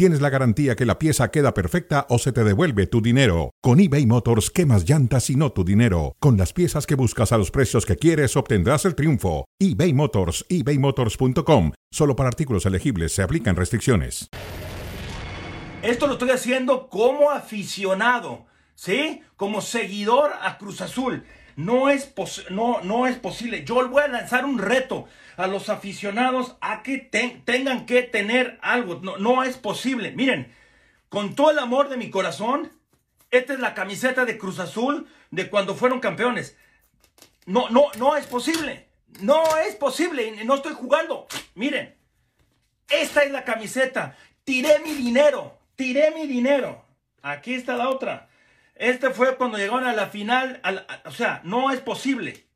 tienes la garantía que la pieza queda perfecta o se te devuelve tu dinero. Con eBay Motors, quemas llantas y no tu dinero. Con las piezas que buscas a los precios que quieres, obtendrás el triunfo. eBay Motors, ebaymotors.com. Solo para artículos elegibles se aplican restricciones. Esto lo estoy haciendo como aficionado, ¿sí? Como seguidor a Cruz Azul. No es, no, no es posible. Yo voy a lanzar un reto a los aficionados a que tengan que tener algo. No, no es posible. Miren, con todo el amor de mi corazón, esta es la camiseta de Cruz Azul de cuando fueron campeones. No, no, no es posible. No es posible. No estoy jugando. Miren, esta es la camiseta. Tiré mi dinero. Tiré mi dinero. Aquí está la otra. Este fue cuando llegaron a la final. o sea, no es posible.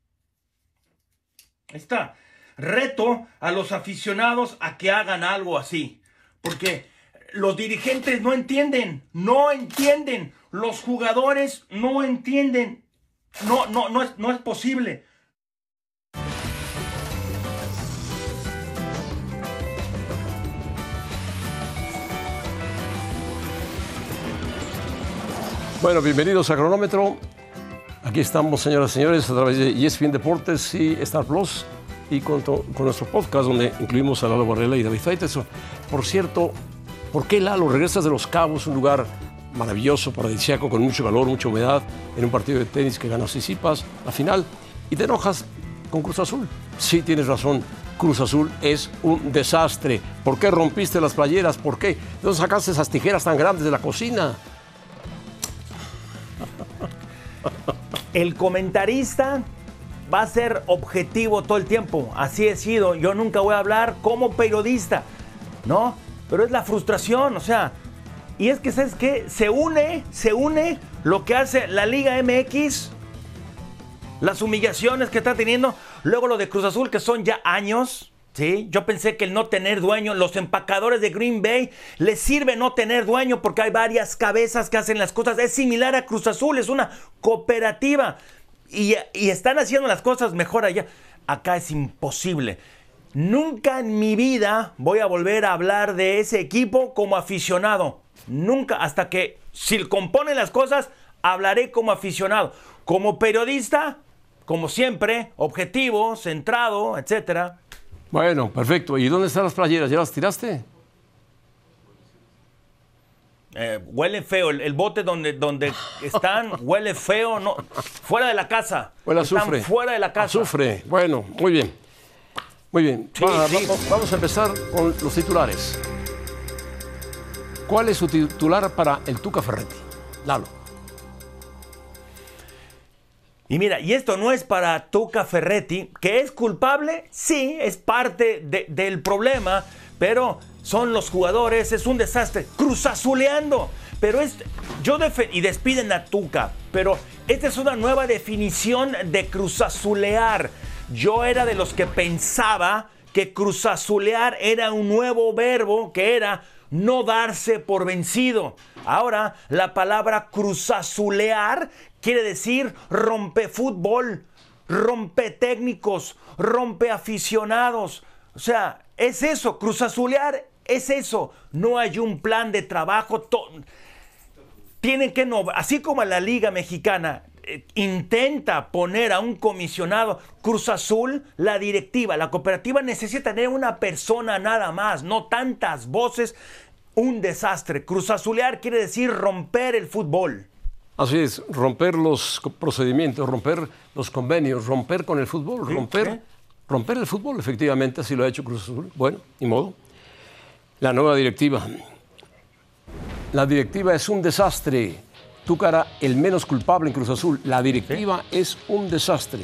Ahí está. Reto a los aficionados a que hagan algo así. Porque los dirigentes no entienden. No entienden. Los jugadores no entienden. No, no, no es, no es posible. Bueno, bienvenidos a Cronómetro. Aquí estamos, señoras y señores, a través de ESPN Deportes y Star Plus y con, nuestro podcast donde incluimos a Lalo Barrela y David Faiteson. Por cierto, ¿por qué Lalo regresas de Los Cabos, un lugar maravilloso, paradisíaco, con mucho calor, mucha humedad, en un partido de tenis que ganó Sisipas, la final, y te enojas con Cruz Azul? Sí, tienes razón. Cruz Azul es un desastre. ¿Por qué rompiste las playeras? ¿Por qué? ¿De dónde sacaste esas tijeras tan grandes de la cocina? El comentarista va a ser objetivo todo el tiempo. Así he sido. Yo nunca voy a hablar como periodista, ¿no? Pero es la frustración, o sea. Y es que, ¿sabes qué? Se une, se une lo que hace la Liga MX, las humillaciones que está teniendo, luego lo de Cruz Azul, que son ya años, Yo pensé que el no tener dueño, los empacadores de Green Bay, les sirve no tener dueño porque hay varias cabezas que hacen las cosas. Es similar a Cruz Azul, es una cooperativa. Y, están haciendo las cosas mejor allá. Acá es imposible. Nunca en mi vida voy a volver a hablar de ese equipo como aficionado. Nunca, hasta que si componen las cosas, hablaré como aficionado. Como periodista, como siempre, objetivo, centrado, etcétera. Bueno, perfecto. ¿Y dónde están las playeras? ¿Ya las tiraste? Eh, huele feo. El, bote donde, donde están huele feo. No, fuera de la casa. Huele azufre. fuera de la casa. Azufre. Bueno, muy bien. Muy bien. Vamos a empezar con los titulares. ¿Cuál es su titular para el Tuca Ferretti? Lalo. Y mira, y esto no es para Tuca Ferretti, que es culpable, sí, es parte del problema, pero son los jugadores, es un desastre, cruzazuleando. Pero es, yo y despiden a Tuca, pero esta es una nueva definición de cruzazulear. Yo era de los que pensaba que cruzazulear era un nuevo verbo que era no darse por vencido. Ahora, la palabra cruzazulear quiere decir rompe fútbol, rompe técnicos, rompe aficionados. O sea, es eso, cruzazulear es eso. No hay un plan de trabajo. Tienen que no, así como la Liga Mexicana intenta poner a un comisionado Cruz Azul, la directiva, la cooperativa necesita tener una persona nada más, no tantas voces. Un desastre. Cruz Azulear quiere decir romper el fútbol. Así es, romper los procedimientos, romper los convenios, romper con el fútbol, romper, romper el fútbol, efectivamente, así lo ha hecho Cruz Azul. Bueno, ni modo. La nueva directiva. La directiva es un desastre. Tu cara, el menos culpable en Cruz Azul. La directiva es un desastre.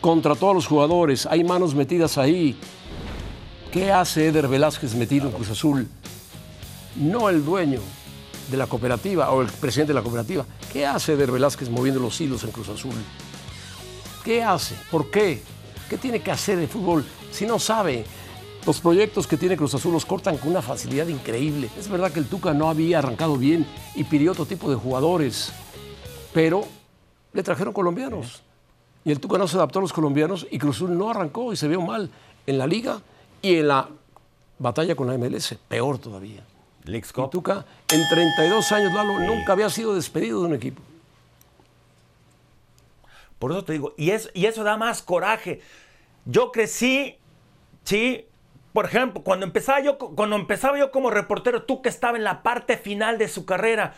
Contra todos los jugadores, hay manos metidas ahí. ¿Qué hace Eder Velázquez metido en Cruz Azul? No el dueño, de la cooperativa o el presidente de la cooperativa. ¿Qué hace Eder Velázquez moviendo los hilos en Cruz Azul? ¿Qué hace? ¿Por qué? ¿Qué tiene que hacer el fútbol si no sabe? Los proyectos que tiene Cruz Azul los cortan con una facilidad increíble. Es verdad que el Tuca no había arrancado bien y pidió otro tipo de jugadores, pero le trajeron colombianos. Y el Tuca no se adaptó a los colombianos y Cruz Azul no arrancó y se vio mal en la liga y en la batalla con la MLS, peor todavía. Y Tuca, en 32 años, Lalo, nunca había sido despedido de un equipo. Por eso te digo, y, y eso da más coraje. Yo crecí, sí, por ejemplo, cuando empezaba yo, cuando empezaba yo como reportero, tú que estaba en la parte final de su carrera,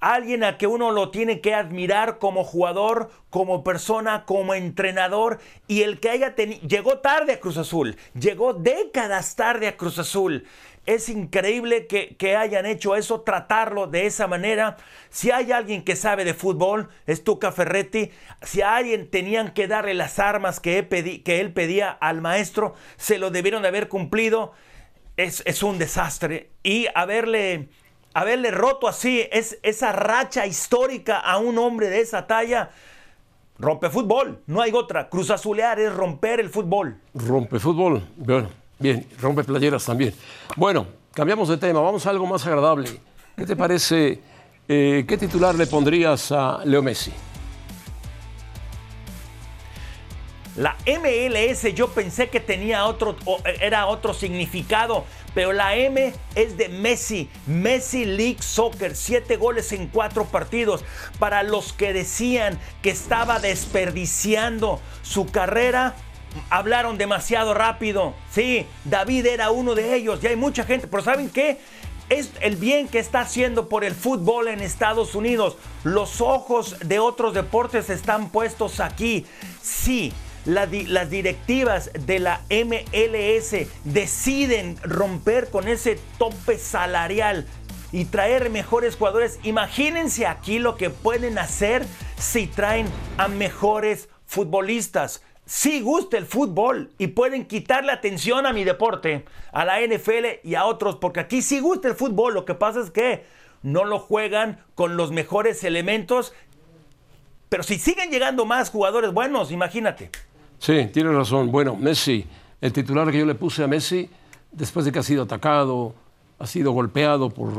alguien a que uno lo tiene que admirar como jugador, como persona, como entrenador, y el que haya tenido, llegó tarde a Cruz Azul, llegó décadas tarde a Cruz Azul. Es increíble que, hayan hecho eso, tratarlo de esa manera. Si hay alguien que sabe de fútbol, es Tuca Ferretti. Si a alguien tenían que darle las armas que, él pedía al maestro, se lo debieron de haber cumplido. Es, es un desastre. Y haberle haberle roto así es, esa racha histórica a un hombre de esa talla. Rompe fútbol, no hay otra. Cruz Azulear es romper el fútbol. Rompe fútbol, bueno, bien, rompe playeras también. Bueno, cambiamos de tema, vamos a algo más agradable. ¿Qué te parece? Eh, ¿Qué titular le pondrías a Leo Messi? La MLS yo pensé que tenía otro, era otro significado, pero la M es de Messi, Messi League Soccer, siete goles en cuatro partidos. Para los que decían que estaba desperdiciando su carrera, hablaron demasiado rápido. Sí, David era uno de ellos, y hay mucha gente, pero ¿saben qué? es el bien que está haciendo por el fútbol en Estados Unidos. Los ojos de otros deportes están puestos aquí. Sí, las directivas de la MLS deciden romper con ese tope salarial y traer mejores jugadores, imagínense aquí lo que pueden hacer si traen a mejores futbolistas. Si gusta el fútbol y pueden quitarle atención a mi deporte, a la NFL y a otros, porque aquí sí gusta el fútbol, lo que pasa es que no lo juegan con los mejores elementos, pero si siguen llegando más jugadores buenos, imagínate. Sí, tiene razón. Bueno, Messi, el titular que yo le puse a Messi, después de que ha sido atacado, ha sido golpeado por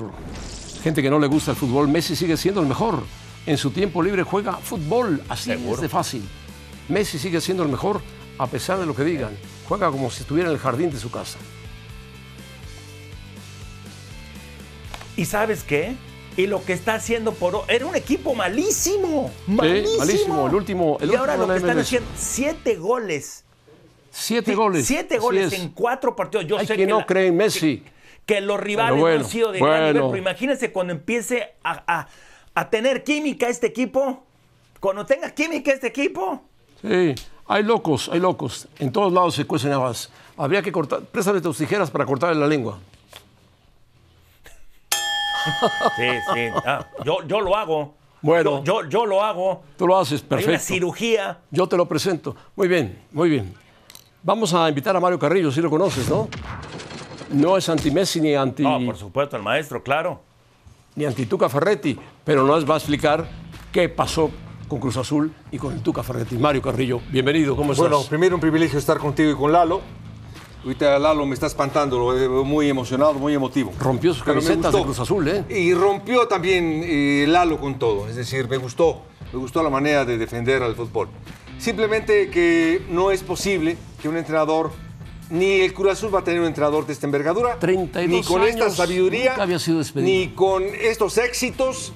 gente que no le gusta el fútbol, Messi sigue siendo el mejor. En su tiempo libre juega fútbol, así es de fácil. Messi sigue siendo el mejor a pesar de lo que digan. Juega como si estuviera en el jardín de su casa. ¿Y sabes qué? y lo que está haciendo por era un equipo malísimo, malísimo, malísimo. El último, y ahora lo que están haciendo siete goles, siete goles, siete goles en cuatro partidos. Yo sé que, no cree en Messi. Que, los rivales no han sido de gran nivel, pero imagínense cuando empiece a, a, tener química este equipo, cuando tenga química este equipo. Sí, hay locos, hay locos. En todos lados se cuecen habas. Habría que cortar, préstame tus tijeras para cortarle la lengua. Sí, sí. Ah, yo, yo lo hago. Bueno. Yo, yo, lo hago. Tú lo haces, perfecto. Hay una cirugía. Yo te lo presento. Muy bien, muy bien. Vamos a invitar a Mario Carrillo, si lo conoces, ¿no? No es anti-Messi ni anti... No, por supuesto, el maestro, claro. Ni anti-Tuca Ferretti, pero nos va a explicar qué pasó con Cruz Azul y con el Tuca Ferretti. Mario Carrillo, bienvenido, ¿cómo estás? Bueno, primero un privilegio estar contigo y con Lalo. Ahorita Lalo me está espantando, lo veo muy emocionado, muy emotivo. Rompió sus camisetas de Cruz Azul, ¿eh? Y rompió también eh, Lalo con todo. Es decir, me gustó, me gustó la manera de defender al fútbol. Simplemente que no es posible que un entrenador, ni el Cruz Azul va a tener un entrenador de esta envergadura, 32 ni con esta sabiduría, había sido ni con estos éxitos,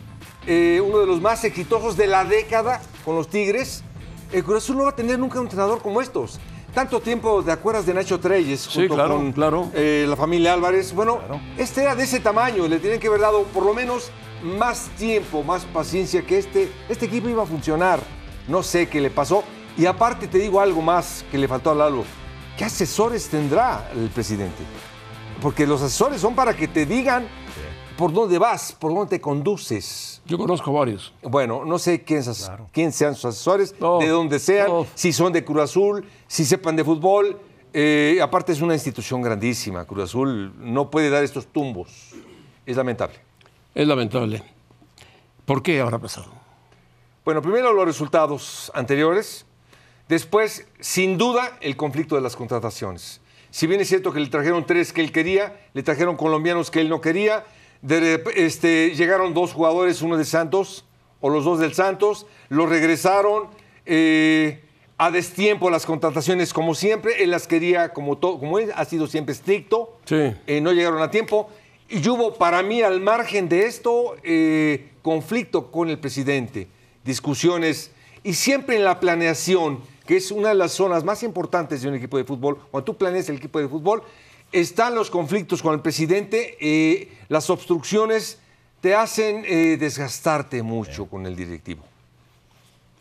eh, uno de los más exitosos de la década con los Tigres. El Cruz Azul no va a tener nunca un entrenador como estos tanto tiempo, ¿te acuerdas de Nacho Treyes? Junto con claro. Eh, la familia Álvarez. Bueno, este era de ese tamaño, le tienen que haber dado por lo menos más tiempo, más paciencia que este. Este equipo iba a funcionar. No sé qué le pasó. Y aparte te digo algo más que le faltó a Lalo. ¿Qué asesores tendrá el presidente? Porque los asesores son para que te digan por dónde vas, por dónde te conduces. Yo conozco varios. Bueno, no sé quién, quién sean sus asesores, de dónde sean, si son de Cruz Azul, si sepan de fútbol. Eh, aparte es una institución grandísima. Cruz Azul no puede dar estos tumbos. Es lamentable. Es lamentable. ¿Por qué habrá pasado? Bueno, primero los resultados anteriores. Después, sin duda, el conflicto de las contrataciones. Si bien es cierto que le trajeron tres que él quería, le trajeron colombianos que él no quería. De, este, llegaron dos jugadores, uno de Santos o los dos del Santos, lo regresaron eh, a destiempo las contrataciones como siempre. Él las quería como, todo, como él ha sido siempre estricto. Sí. Eh, no llegaron a tiempo. Y hubo para mí, al margen de esto, eh, conflicto con el presidente, discusiones y siempre en la planeación que es una de las zonas más importantes de un equipo de fútbol, cuando tú planeas el equipo de fútbol, están los conflictos con el presidente, eh, las obstrucciones te hacen eh, desgastarte mucho con el directivo.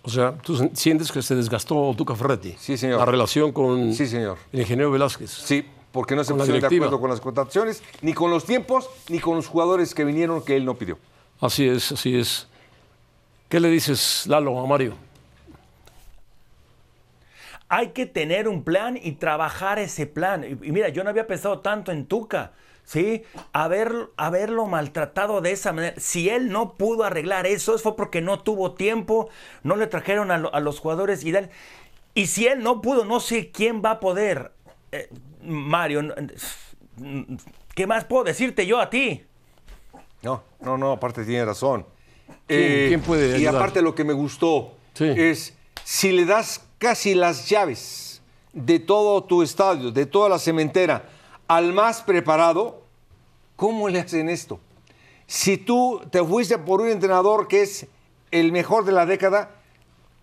O sea, ¿tú sientes que se desgastó Tuca Ferretti? Sí, señor. La relación con sí, señor. el ingeniero Velázquez. Sí, porque no se pusieron de acuerdo con las contrataciones, ni con los tiempos, ni con los jugadores que vinieron que él no pidió. Así es, así es. ¿Qué le dices, Lalo, a Mario? Hay que tener un plan y trabajar ese plan. Y, mira, yo no había pensado tanto en Tuca. ¿sí? Haber, haberlo maltratado de esa manera. Si él no pudo arreglar eso, fue porque no tuvo tiempo, no le trajeron a, los jugadores y Y si él no pudo, no sé quién va a poder. Eh, Mario, ¿qué más puedo decirte yo a ti? No, no, no, aparte tiene razón. ¿Quién, puede ayudar? Y aparte lo que me gustó es si le das casi las llaves de todo tu estadio, de toda la cementera, al más preparado, ¿cómo le hacen esto? Si tú te fuiste por un entrenador que es el mejor de la década,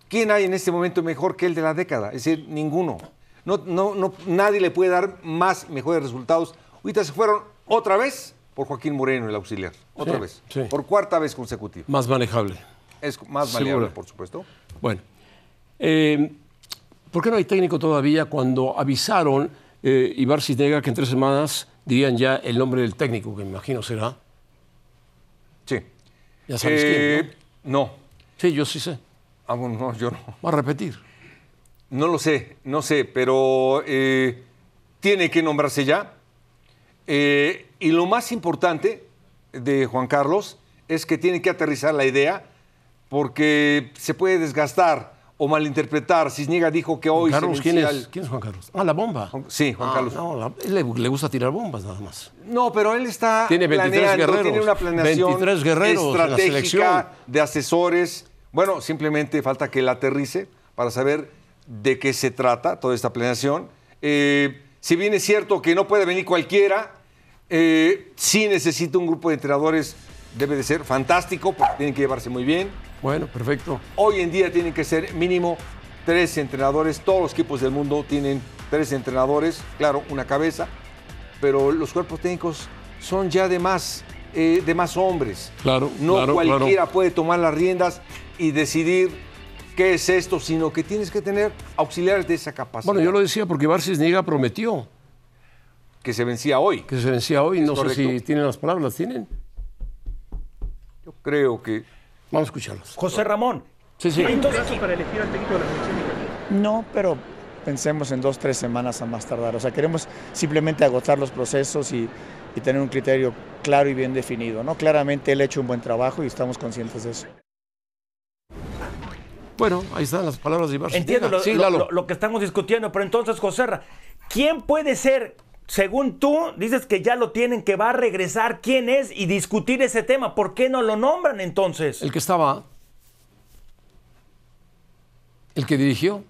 ¿quién hay en este momento mejor que el de la década? Es decir, ninguno. No, no, no, nadie le puede dar más mejores resultados. Ahorita se fueron otra vez por Joaquín Moreno, el auxiliar. Otra vez. Por cuarta vez consecutiva. Más manejable. Es más manejable, por supuesto. Bueno. Eh, ¿Por qué no hay técnico todavía cuando avisaron eh, Ibar Cisnega que en tres semanas dirían ya el nombre del técnico, que me imagino será? Sí. ¿Ya sabes quién? ¿no? no. Sí, yo sí sé. Ah, bueno, no, yo no. ¿Va a repetir? No lo sé, no sé, pero eh, tiene que nombrarse ya. Eh, y lo más importante de Juan Carlos es que tiene que aterrizar la idea porque se puede desgastar o malinterpretar. Cisniega dijo que hoy... Carlos, ¿quién es? ¿quién es Juan Carlos? Ah, la bomba. Sí, Juan ah, Carlos. No, él le, gusta tirar bombas nada más. No, pero él está tiene 23 guerreros, tiene una planeación 23 guerreros estratégica de asesores. Bueno, simplemente falta que él aterrice para saber de qué se trata toda esta planeación. Eh, si bien es cierto que no puede venir cualquiera, eh, sí necesita un grupo de entrenadores, debe de ser fantástico, porque tienen que llevarse muy bien bueno, perfecto. Hoy en día tienen que ser mínimo tres entrenadores. Todos los equipos del mundo tienen tres entrenadores, claro, una cabeza, pero los cuerpos técnicos son ya de más, eh, de más hombres. Claro. No cualquiera puede tomar las riendas y decidir qué es esto, sino que tienes que tener auxiliares de esa capacidad. Bueno, yo lo decía porque Barcis Niega prometió. Que se vencía hoy. Que se vencía hoy. No sé si tienen las palabras. ¿Tienen? Yo creo que Vamos a escucharlos. José Ramón. Sí, sí. ¿Hay plazo para elegir al técnico de la selección No, pero pensemos en dos, tres semanas a más tardar. O sea, queremos simplemente agotar los procesos y, tener un criterio claro y bien definido. ¿no? Claramente él ha hecho un buen trabajo y estamos conscientes de eso. Bueno, ahí están las palabras de Ibar. Entiendo lo, lo, que estamos discutiendo, pero entonces, José, ¿quién puede ser según tú, dices que ya lo tienen, que va a regresar. ¿Quién es? Y discutir ese tema. ¿Por qué no lo nombran entonces? El que estaba. El que dirigió.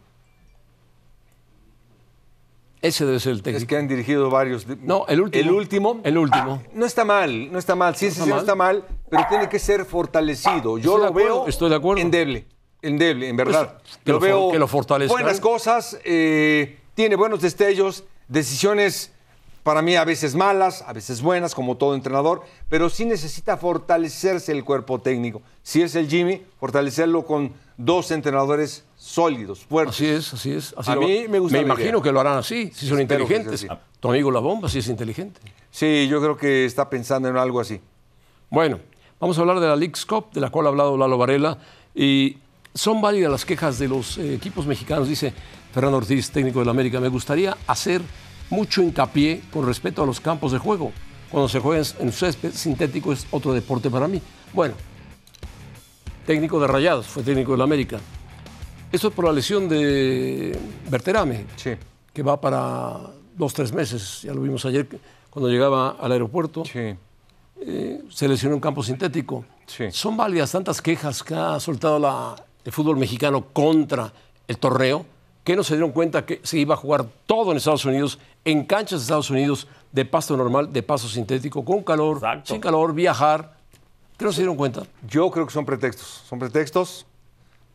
Ese debe ser el técnico. Es que han dirigido varios. No, el último. El último. El último. Ah, no está mal, no está mal. Sí, sí, no está mal, pero tiene que ser fortalecido. Yo lo veo. Estoy de acuerdo. Endeble. Endeble, en verdad. Pues, que lo, veo. Que lo fortalezca. Buenas cosas, eh, tiene buenos destellos, decisiones para mí a veces malas, a veces buenas, como todo entrenador, pero sí necesita fortalecerse el cuerpo técnico. Si es el Jimmy, fortalecerlo con dos entrenadores sólidos, fuertes. Así es, así es. a mí me gusta. Me imagino que lo harán así, si son inteligentes. Tu amigo La Bomba sí es inteligente. Sí, yo creo que está pensando en algo así. Bueno, vamos a hablar de la League Cup, de la cual ha hablado Lalo Varela, y son válidas las quejas de los eh, equipos mexicanos, dice Fernando Ortiz, técnico del América. Me gustaría hacer mucho hincapié con respecto a los campos de juego. Cuando se juega en césped sintético es otro deporte para mí. Bueno, técnico de Rayados, fue técnico del América. Esto es por la lesión de Berterame, que va para dos, tres meses, ya lo vimos ayer cuando llegaba al aeropuerto. Sí. Eh, se lesionó en campo sintético. Sí. Son válidas tantas quejas que ha soltado la, el fútbol mexicano contra el torneo que no se dieron cuenta que se iba a jugar todo en Estados Unidos, en canchas de Estados Unidos, de pasto normal, de pasto sintético, con calor, Exacto. sin calor, viajar. ¿Qué no se dieron cuenta? Yo creo que son pretextos. Son pretextos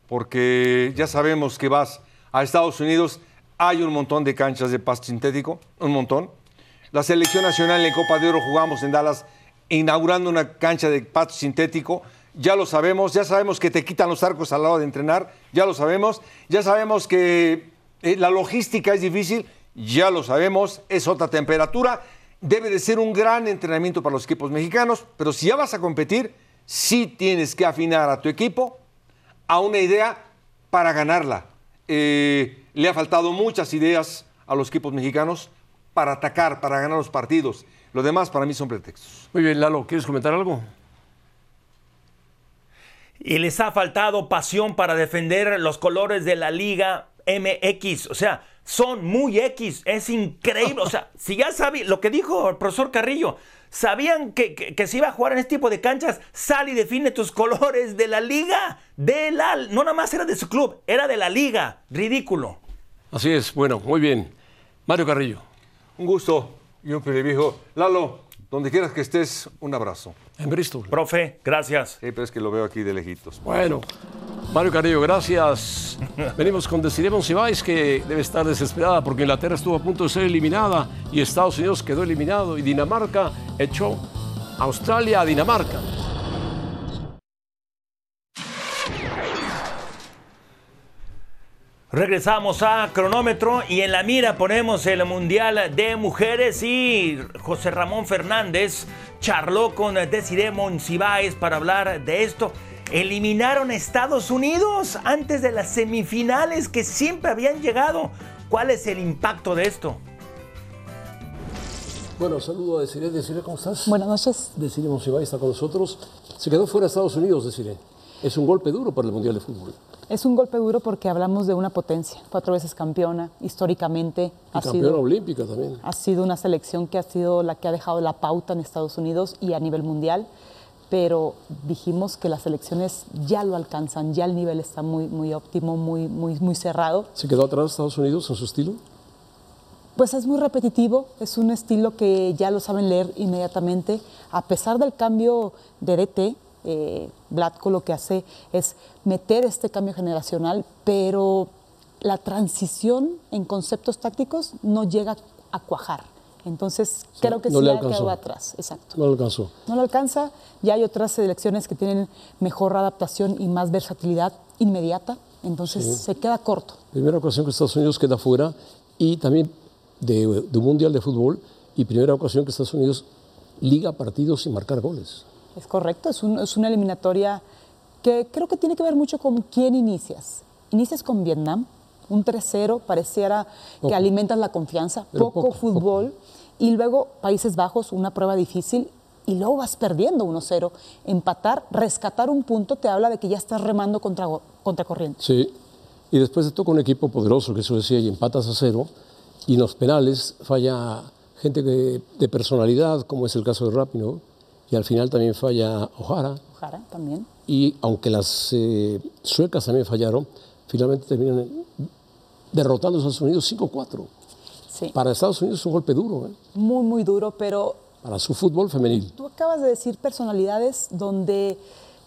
porque ya sabemos que vas a Estados Unidos, hay un montón de canchas de pasto sintético, un montón. La selección nacional en Copa de Oro jugamos en Dallas inaugurando una cancha de pasto sintético. Ya lo sabemos, ya sabemos que te quitan los arcos al lado de entrenar, ya lo sabemos, ya sabemos que eh, la logística es difícil, ya lo sabemos, es otra temperatura, debe de ser un gran entrenamiento para los equipos mexicanos, pero si ya vas a competir, sí tienes que afinar a tu equipo a una idea para ganarla. Eh, le ha faltado muchas ideas a los equipos mexicanos para atacar, para ganar los partidos. Lo demás para mí son pretextos. Muy bien, Lalo, ¿quieres comentar algo? Y les ha faltado pasión para defender los colores de la Liga MX. O sea, son muy X. Es increíble. O sea, si ya sabían lo que dijo el profesor Carrillo, sabían que, que- que se iba a jugar en este tipo de canchas, sal y define tus colores de la Liga. De la, no nada más era de su club, era de la Liga. Ridículo. Así es, bueno, muy bien. Mario Carrillo, Un gusto y un privilegio. Lalo, donde quieras que estés, un abrazo. en Bristol. Profe, gracias. Sí, pero es que lo veo aquí de lejitos. Bueno, Mario Carrillo, gracias. Venimos con Desiree Monsiváis, que debe estar desesperada porque Inglaterra estuvo a punto de ser eliminada y Estados Unidos quedó eliminado y Dinamarca echó Australia a Dinamarca. Regresamos a cronómetro y en la mira ponemos el Mundial de Mujeres y José Ramón Fernández charló con Desiree Monsiváis para hablar de esto. Eliminaron a Estados Unidos antes de las semifinales que siempre habían llegado. ¿Cuál es el impacto de esto? Bueno, saludo a Desiree. Desiree, ¿cómo estás? Buenas noches. Desiree Monsiváis está con nosotros. Se quedó fuera de Estados Unidos, Desiree. Es un golpe duro para el Mundial de Fútbol. Es un golpe duro porque hablamos de una potencia, cuatro veces campeona, históricamente Y ha campeona sido, olímpica también. ha sido una selección que ha sido la que ha dejado la pauta en Estados Unidos y a nivel mundial, pero dijimos que las selecciones ya lo alcanzan, ya el nivel está muy, muy óptimo, muy, muy, muy cerrado. ¿Se quedó atrás Estados Unidos en su estilo? Pues es muy repetitivo, es un estilo que ya lo saben leer inmediatamente. A pesar del cambio de DT, eh, Blatko lo que hace es meter este cambio generacional, pero la transición en conceptos tácticos no llega a cuajar. Entonces, creo que no sí le ha quedado atrás. Exacto. No lo alcanzó. No lo alcanza. Ya hay otras selecciones que tienen mejor adaptación y más versatilidad inmediata. Entonces, se queda corto. Primera ocasión que Estados Unidos queda fuera y también de, de un mundial de fútbol y primera ocasión que Estados Unidos liga partidos sin marcar goles. Es correcto, es, un- es una eliminatoria que creo que tiene que ver mucho con quién inicias. Inicias con Vietnam, un 3-0, pareciera Poco. que alimentas la confianza, poco, fútbol, y luego Países Bajos, una prueba difícil, y luego vas perdiendo 1-0. Empatar, rescatar un punto te habla de que ya estás remando contra, contra corriente. Sí. Y después te toca un equipo poderoso, que eso decía, y empatas a cero. Y en los penales falla gente que- de personalidad, como es el caso de Rapino. Y al final también falla Ojara. Jara también. Y aunque las eh, suecas también fallaron, finalmente terminan derrotando a Estados Unidos 5-4. Sí. Para Estados Unidos es un golpe duro, ¿eh? Muy, muy duro, pero para su fútbol femenil. Tú acabas de decir personalidades donde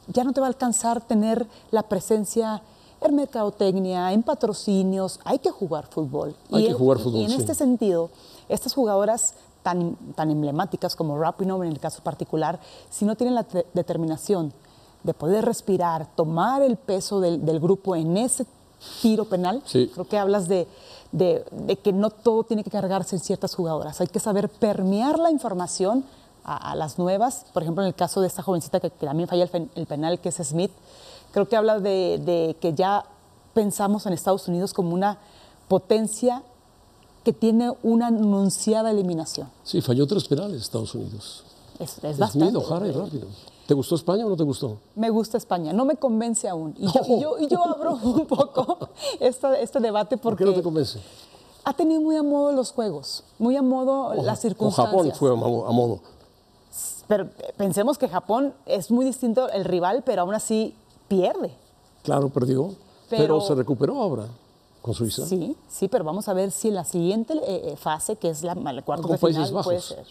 ya no te va a alcanzar tener la presencia en mercadotecnia, en patrocinios. Hay que jugar fútbol. Hay que en- jugar fútbol, Y en sí. este sentido, estas jugadoras tan, tan emblemáticas como Rapinoe en el caso particular, si no tienen la te- determinación de poder respirar, tomar el peso del, del grupo en ese tiro penal, Sí. creo que hablas de, de- de que no todo tiene que cargarse en ciertas jugadoras. Hay que saber permear la información a, a las nuevas. Por ejemplo, en el caso de esta jovencita que, que también falla el, penal, que es Smith, creo que habla de, de que ya pensamos en Estados Unidos como una potencia que tiene una anunciada eliminación. Sí, falló tres penales Estados Unidos. Es, es bastante. Y Rápido. ¿Te gustó España o no te gustó? Me gusta España, no me convence aún. Y yo, y yo, y yo abro un poco esta- este debate ¿Por porque qué no te convence? ha tenido muy a modo los juegos, muy a modo las circunstancias. O Japón fue a modo. Pero pensemos que Japón es muy distinto el rival, pero aún así pierde. Claro, perdió. Pero, se recuperó ahora con Suiza. Sí, sí, pero vamos a ver si en la siguiente eh, fase, que es la, el cuarto de final, puede ser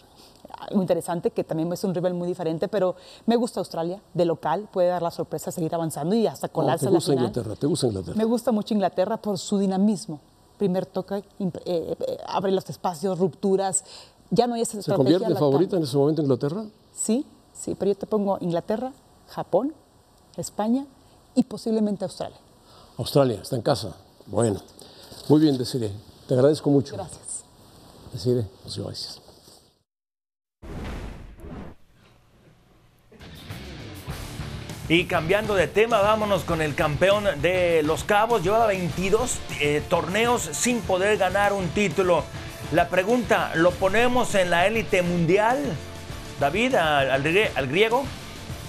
muy interesante, que también es un rival muy diferente, pero me gusta Australia, de local, puede dar la sorpresa, seguir avanzando y hasta colarse no, te gusta Inglaterra, ¿Te gusta Inglaterra? Me gusta mucho Inglaterra por su dinamismo. Primer toque, eh, eh, abre los espacios, rupturas, ya no hay esa ¿Se convierte favorita en ese momento Inglaterra? Sí, sí, pero yo te pongo Inglaterra, Japón, España y posiblemente Australia. Australia, está en casa. Bueno, muy bien, Desiree. Te agradezco mucho. Gracias. Desiree, gracias. Y cambiando de tema, vámonos con el campeón de Los Cabos. Llevaba 22 eh, torneos sin poder ganar un título. La pregunta, ¿lo ponemos en la élite mundial? David, al, griego.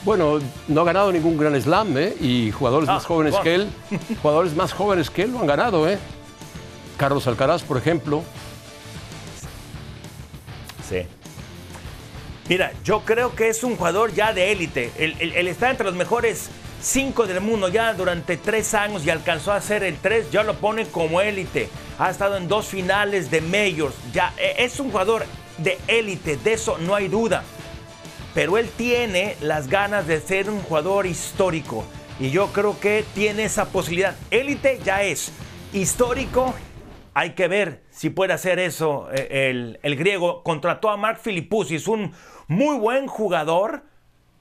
Bueno, no ha ganado ningún Gran Slam, ¿eh? Y jugadores más ah, jóvenes que él, jugadores más jóvenes que él lo han ganado, ¿eh? Carlos Alcaraz, por ejemplo. Sí. Mira, yo creo que es un jugador ya de élite. Él, está entre los mejores cinco del mundo ya durante tres años y alcanzó a ser el tres, ya lo pone como élite. Ha estado en dos finales de majors. Ya e, es un jugador de élite, de eso no hay duda. Pero él tiene las ganas de ser un jugador histórico. Y yo creo que tiene esa posibilidad. Élite ya es. Histórico, hay que ver si puede hacer eso eh, el, el griego. Contrató a Mark es un muy buen jugador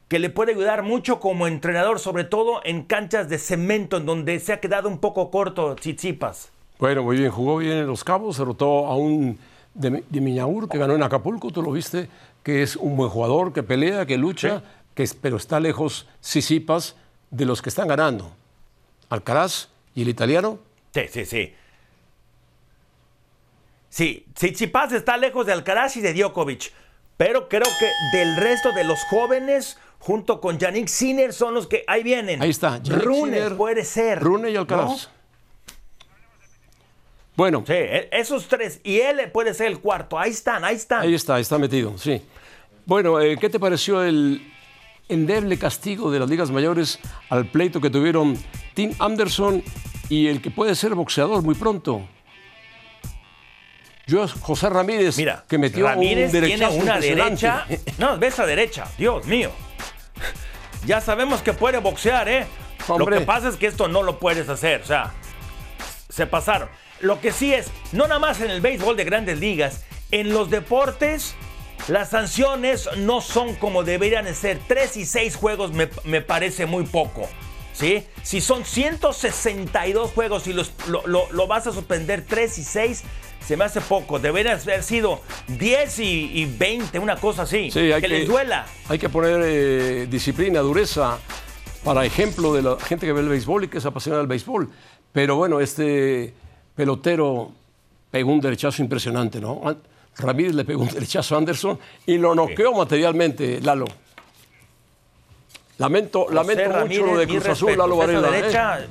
que le puede ayudar mucho como entrenador, sobre todo en canchas de cemento, en donde se ha quedado un poco corto Chichipas. Bueno, muy bien, jugó bien en Los Cabos, derrotó a un de, de que ganó en Acapulco, tú lo viste, que es un buen jugador, que pelea, que lucha, que pero está lejos Chichipas de los que están ganando. Alcaraz y el italiano. Sí, sí, sí. Sí, Chichipas está lejos de Alcaraz y de Djokovic. Pero creo que del resto de los jóvenes, junto con Yannick Sinner, son los que ahí vienen. Ahí está. Rune puede ser. Rune y Alcaraz. Bueno. Sí, e, esos tres. Y él puede ser el cuarto. Ahí están, ahí están. Ahí está, está metido, sí. Bueno, eh, ¿qué te pareció el endeble castigo de las ligas mayores al pleito que tuvieron Tim Anderson y el que puede ser boxeador muy pronto? Yo, José Ramírez, Mira, que metió Ramírez un tiene una derecha. No, ves a derecha, Dios mío. Ya sabemos que puede boxear, ¿eh? Lo que pasa es que esto no lo puedes hacer, o sea, se pasaron. Lo que sí es, no nada más en el béisbol de grandes ligas, en los deportes las sanciones no son como deberían ser. Tres y seis juegos me, parece muy poco. ¿Sí? Si son 162 juegos y los, lo, lo, vas a suspender 3 y 6, se me hace poco. Debería haber sido 10 y, 20, una cosa así. Sí, hay que, les duela. Hay que poner eh, disciplina, dureza, para ejemplo de la gente que ve el béisbol y que es apasionada del béisbol. Pero bueno, este pelotero pegó un derechazo impresionante, ¿no? Ramírez le pegó un derechazo a Anderson y lo noqueó materialmente, Lalo. Lamento, lamento mucho lo de Cruz Azul, Lalo Varela. ¿eh?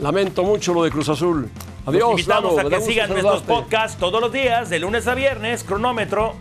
Lamento mucho lo de Cruz Azul. Adiós, Los invitamos a que sigan nuestros podcasts todos los días, de lunes a viernes, cronómetro